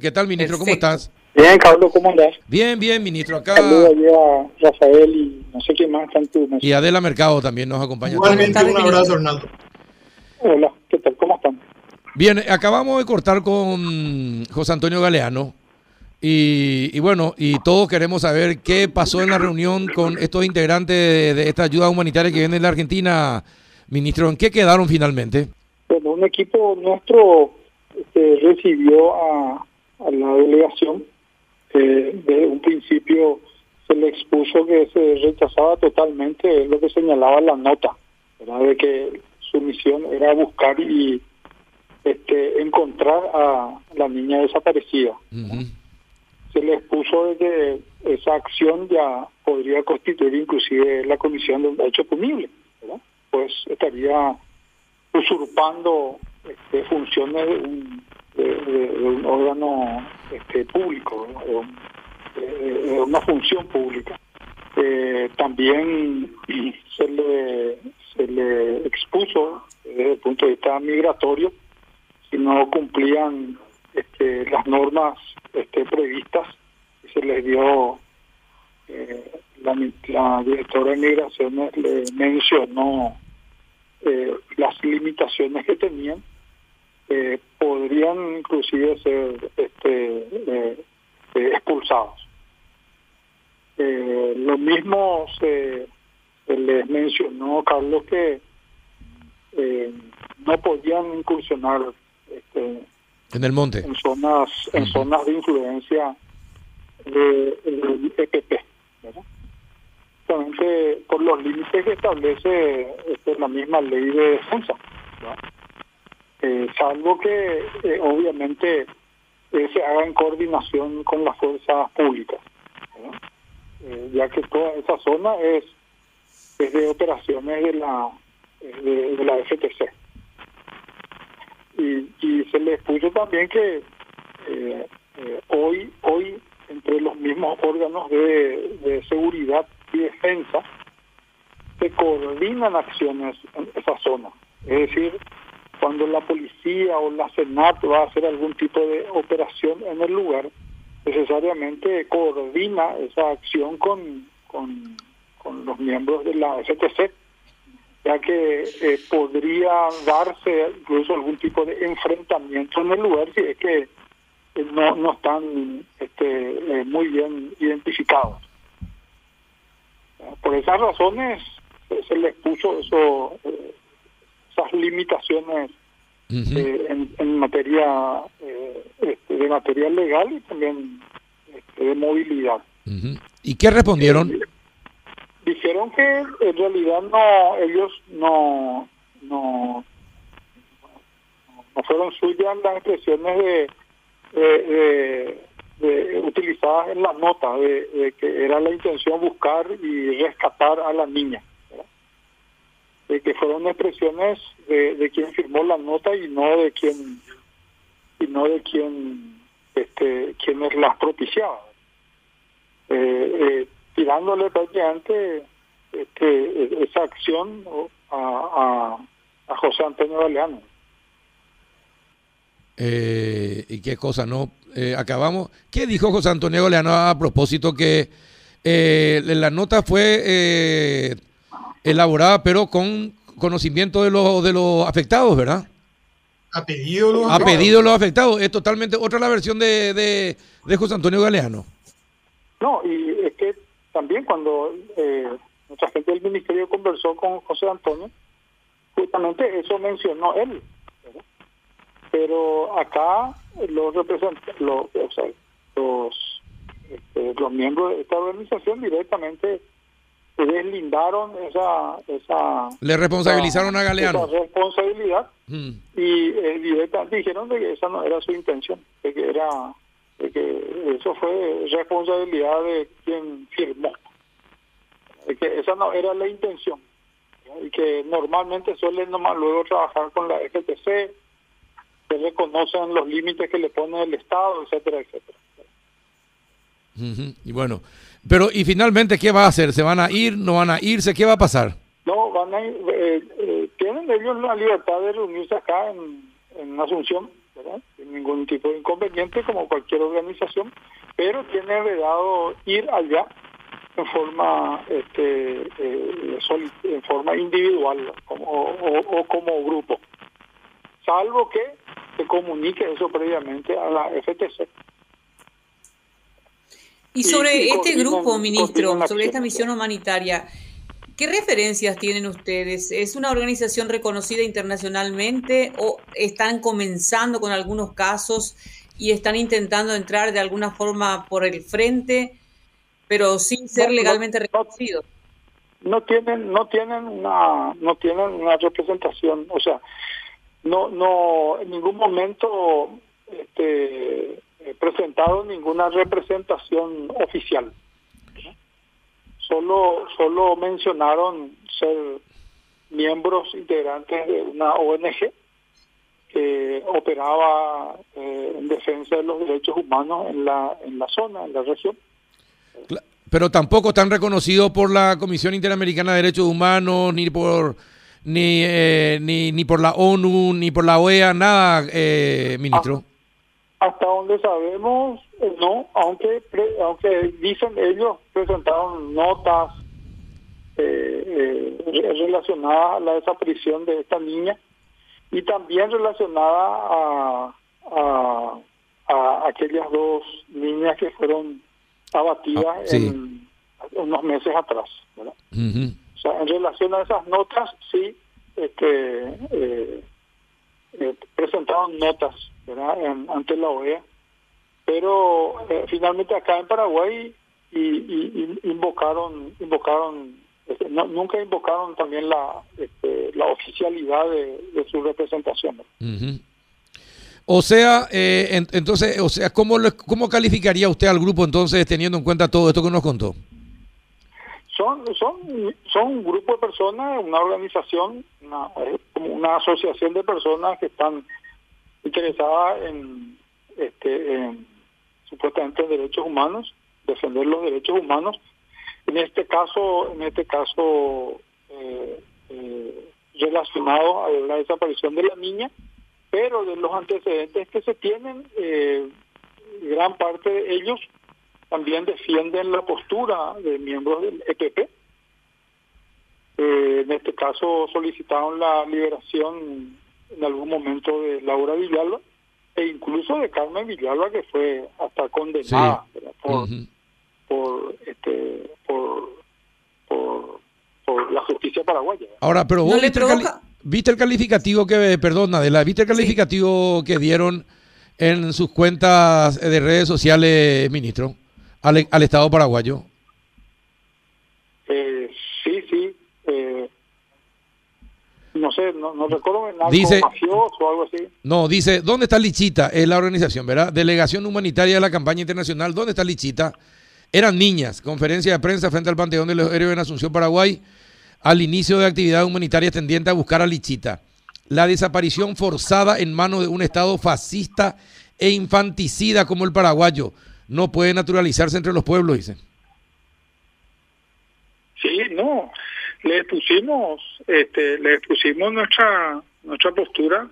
¿Qué tal, ministro? ¿Cómo estás? Bien, Carlos, ¿cómo andás? Bien, bien, ministro. Acá. Saludos a Rafael y no sé quién más está en tu mesa. Y Adela Mercado también nos acompaña. Igualmente, un abrazo, Hernando. Hola, ¿qué tal? ¿Cómo están? Bien, acabamos de cortar con José Antonio Galeano. Y, y bueno, y todos queremos saber qué pasó en la reunión con estos integrantes de, de esta ayuda humanitaria que viene de la Argentina. Ministro, ¿en qué quedaron finalmente? Bueno, un equipo nuestro este, recibió a, a la delegación. Eh, de un principio se le expuso que se rechazaba totalmente lo que señalaba la nota, ¿verdad? de que su misión era buscar y este, encontrar a la niña desaparecida. Se le expuso de que esa acción ya podría constituir inclusive la comisión de un hecho punible, ¿verdad? pues estaría usurpando este, funciones de un, de, un órgano este, público, ¿no? de, de- de una función pública. Eh, también se le, se le expuso desde el punto de vista migratorio si no cumplían este, las normas este, previstas y se les dio eh, la, la directora de migraciones le mencionó eh, las limitaciones que tenían eh, podrían inclusive ser este, eh, eh, expulsados. Eh, lo mismo se, les mencionó, Carlos, que eh, no podían incursionar este, En el monte. en zonas en zonas de influencia de- del EPP, ¿verdad? Justamente por los límites que establece este, la misma ley de defensa, ¿verdad? Eh, salvo que eh, obviamente eh, se haga en coordinación con las fuerzas públicas, ya que toda esa zona es, es de operaciones de la de, la FTC y, se le expuso también que hoy hoy entre los mismos órganos de seguridad y defensa se coordinan acciones en esa zona. Es decir cuando la policía o la senat va a hacer algún tipo de operación en el lugar necesariamente coordina esa acción con con, los miembros de la FTC ya que eh, podría darse incluso algún tipo de enfrentamiento en el lugar si es que eh, no, no están este, eh, muy bien identificados. Por esas razones se les puso eso, esas limitaciones eh, en, en materia eh, este, de materia legal y también este, de movilidad. ¿Y qué respondieron? dijeron que en realidad no ellos no no no fueron suyas las expresiones de, de- de- de- utilizadas en la nota de, de que era la intención buscar y rescatar a la niña. De que fueron expresiones de, de quien firmó la nota y no de quien y no de quien este quienes las propiciaban eh, eh, tirándole prácticamente este, esa acción a, a, a José Antonio Galeano. Eh, ¿Y qué cosa? No, Eh, acabamos. ¿Qué dijo José Antonio Galeano a propósito que eh, la nota fue elaborada, pero con conocimiento de los de los afectados, ¿verdad? A pedido de los A afectados. pedido de los afectados. Es totalmente otra la versión de, de, de José Antonio Galeano. No, y es que también cuando eh, nuestra gente del ministerio conversó con José Antonio, justamente eso mencionó él. ¿verdad? Pero acá los representantes, los, o sea, los, este, los miembros de esta organización directamente deslindaron esa esa Le responsabilizaron a esa Galeano. responsabilidad Mm. y eh, directamente dijeron de que esa no era su intención, de que era de que eso fue responsabilidad de quien firmó, de que esa no era la intención y que normalmente suelen nomás luego trabajar con la FTC, se reconocen los límites que le pone el Estado, etcétera, etcétera. Y bueno, pero y finalmente, ¿qué va a hacer? ¿Se van a ir? ¿No van a irse? ¿Qué va a pasar? No, van a ir, eh, eh, tienen ellos la libertad de reunirse acá en, en Asunción, sin ningún tipo de inconveniente como cualquier organización, pero tiene vedado ir allá en forma este, eh, en forma individual como, o, como grupo, salvo que se comunique eso previamente a la FTC. Y sobre este grupo, ministro, sobre esta misión humanitaria, ¿qué referencias tienen ustedes? ¿Es una organización reconocida internacionalmente o están comenzando con algunos casos y están intentando entrar de alguna forma por el frente? pero sin ser legalmente reconocido. No, tienen, no tienen una, no tienen una representación, o sea, no, no, en ningún momento este, presentado ninguna representación oficial. Solo, solo mencionaron ser miembros integrantes de una ONG que operaba eh, en defensa de los derechos humanos en la, en la zona, en la región pero tampoco están reconocidos por la Comisión Interamericana de Derechos Humanos, ni por ni, eh, ni, ni por la ONU, ni por la OEA, nada, eh, ministro. Hasta donde sabemos, eh, no, aunque aunque dicen ellos presentaron notas relacionadas a la desaparición de esta niña y también relacionada a, a, a aquellas dos niñas que fueron abatida ah, en unos meses atrás. O sea, en relación a esas notas, sí, este, eh, eh, presentaron notas ante la OEA, pero eh, finalmente acá en Paraguay y, invocaron, invocaron este, nunca invocaron también la, este, la oficialidad de, su representación. O sea, eh, entonces, o sea, ¿cómo, ¿cómo calificaría usted al grupo entonces teniendo en cuenta todo esto que nos contó? Son, son, son un grupo de personas, una organización, una, asociación de personas que están interesadas en, este, en supuestamente en derechos humanos, defender los derechos humanos. En este caso, en este caso eh, eh relacionado a la desaparición de la niña pero de los antecedentes que se tienen, eh, gran parte de ellos también defienden la postura de miembros del EPP. Eh, en este caso solicitaron la liberación en algún momento de Laura Villalba e incluso de Carmen Villalba que fue hasta condenada por, por, este, por, por, la justicia paraguaya. Ahora, pero vos ¿Viste el calificativo que, perdón, Adela, ¿viste el calificativo que dieron en sus cuentas de redes sociales, ministro, al, al Estado paraguayo? Eh, sí, sí. Eh, no sé, no, no recuerdo nada dice, mafioso o algo así. No, dice, ¿dónde está Lichita? Es la organización, ¿verdad? Delegación Humanitaria de la Campaña Internacional. ¿Dónde está Lichita? Eran niñas. Conferencia de prensa frente al Panteón de los Héroes en Asunción, Paraguay al inicio de actividad humanitaria tendiente a buscar a Lichita. La desaparición forzada en manos de un Estado fascista e infanticida como el paraguayo no puede naturalizarse entre los pueblos, dice. Sí, no, le pusimos, este, le pusimos nuestra nuestra postura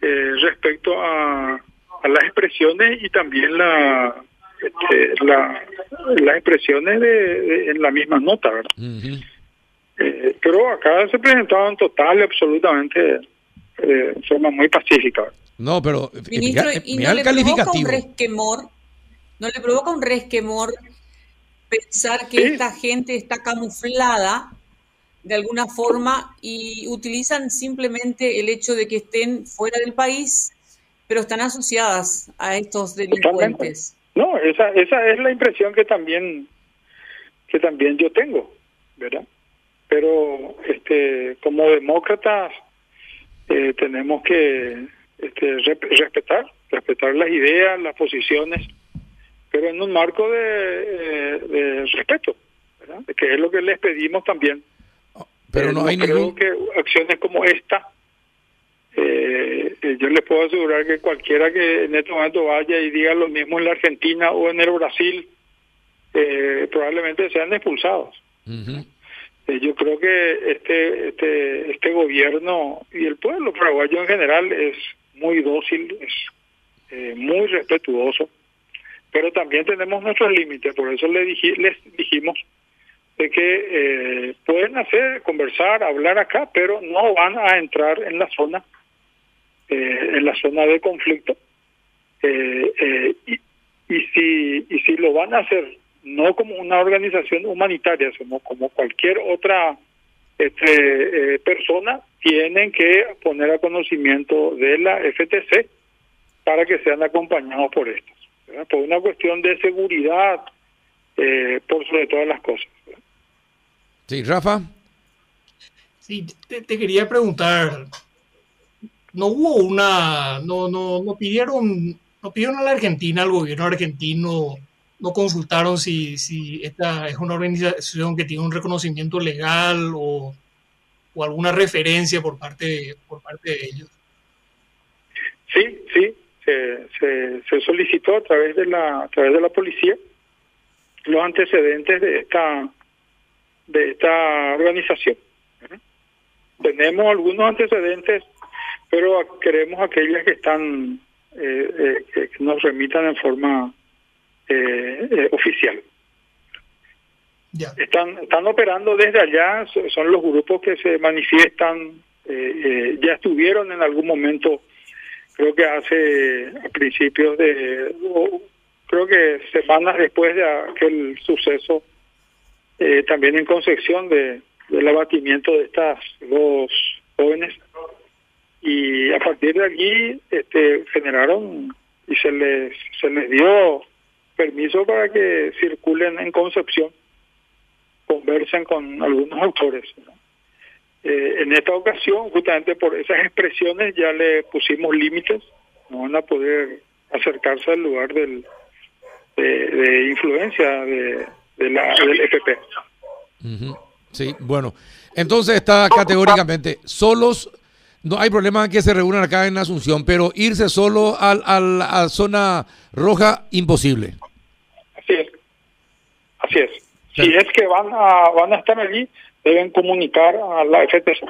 eh, respecto a, las expresiones y también la, este, la las expresiones de, en la misma nota, ¿verdad? Eh, pero acá se presentaban total y absolutamente eh, de forma muy pacífica. No, pero Ministro, ¿y no le provoca un resquemor? ¿No le provoca un resquemor pensar que esta gente está camuflada de alguna forma y utilizan simplemente el hecho de que estén fuera del país, pero están asociadas a estos delincuentes? No, esa, esa es la impresión que también que también yo tengo, ¿verdad? pero este como demócratas eh, tenemos que este, respetar respetar las ideas las posiciones pero en un marco de, eh, respeto que es lo que les pedimos también. Pero eh, no, hay creo que acciones como esta yo les puedo asegurar que cualquiera que en este momento vaya y diga lo mismo en la Argentina o en el Brasil probablemente sean expulsados. Eh, yo creo que este, este, este gobierno y el pueblo paraguayo en general es muy dócil, es eh, muy respetuoso, pero también tenemos nuestros límites, por eso le les dijimos de que eh, pueden hacer, conversar, hablar acá, pero no van a entrar en la zona, eh, en la zona de conflicto. y, y si y si lo van a hacer no como una organización humanitaria, sino como cualquier otra este, persona, tienen que poner a conocimiento de la FTC para que sean acompañados por estos, por una cuestión de seguridad, eh, por sobre todas las cosas. Sí, Rafa. Sí, te, quería preguntar, no hubo una, no, no, no pidieron, no pidieron a la Argentina, al gobierno argentino, no consultaron si, si esta es una organización que tiene un reconocimiento legal o, o alguna referencia por parte, por parte de ellos. Sí, sí, se, se, solicitó a través de la a través de la policía los antecedentes de esta de esta organización. Tenemos algunos antecedentes, pero queremos aquellas que están eh, eh, que nos remitan en forma eh, oficial. Están están operando desde allá, son los grupos que se manifiestan, ya estuvieron en algún momento creo que hace a principios de, creo que semanas después de aquel suceso, eh, también en Concepción de, del abatimiento de estas dos jóvenes y a partir de allí este, generaron y se les se les dio permiso para que circulen en Concepción, conversen con algunos autores. Eh, en esta ocasión, justamente por esas expresiones, ya le pusimos límites, no van a poder acercarse al lugar del, de, influencia de, la, del FP. Sí, bueno, entonces está categóricamente solos. No hay problema que se reúnan acá en Asunción, pero irse solo al, al, a zona roja, imposible. Así es. Así es. Si es que van a, van a estar allí, deben comunicar a la FTC.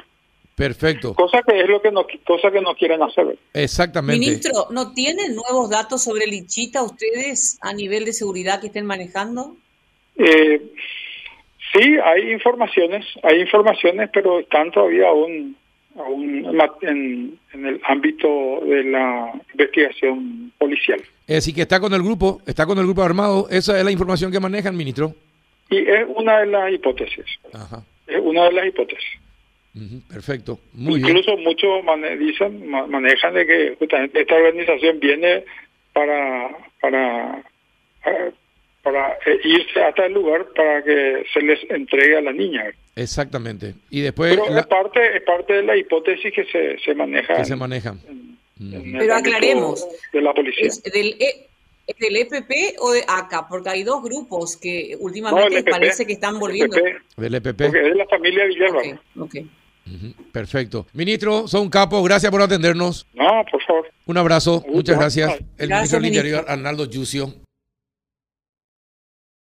Perfecto. Cosa que es lo que no, cosa que no quieren hacer. Exactamente. Ministro, ¿no tienen nuevos datos sobre Lichita ustedes a nivel de seguridad que estén manejando? Eh, sí, hay informaciones, hay informaciones, pero están todavía aún, aún en, en el ámbito de la investigación policial. Es decir, que está con el grupo, está con el grupo armado. Esa es la información que manejan, ministro. Y es una de las hipótesis. Ajá es una de las hipótesis. perfecto, muy Incluso muchos dicen, manejan de que justamente esta organización viene para para para eh, irse hasta el lugar para que se les entregue a la niña. Exactamente. Y después Pero es parte es parte de la hipótesis que se se maneja. Que se maneja. Pero aclaremos. De la policía. del, e, ¿Es del EPP o de ACA? Porque hay dos grupos que últimamente e parece que están volviendo. E del EPP. Porque es de la familia Villalba. Okay, Perfecto. Ministro, son capo, gracias por atendernos. No, por favor. Un abrazo, muchas gracias. El ministro del Interior, Arnaldo Yucio.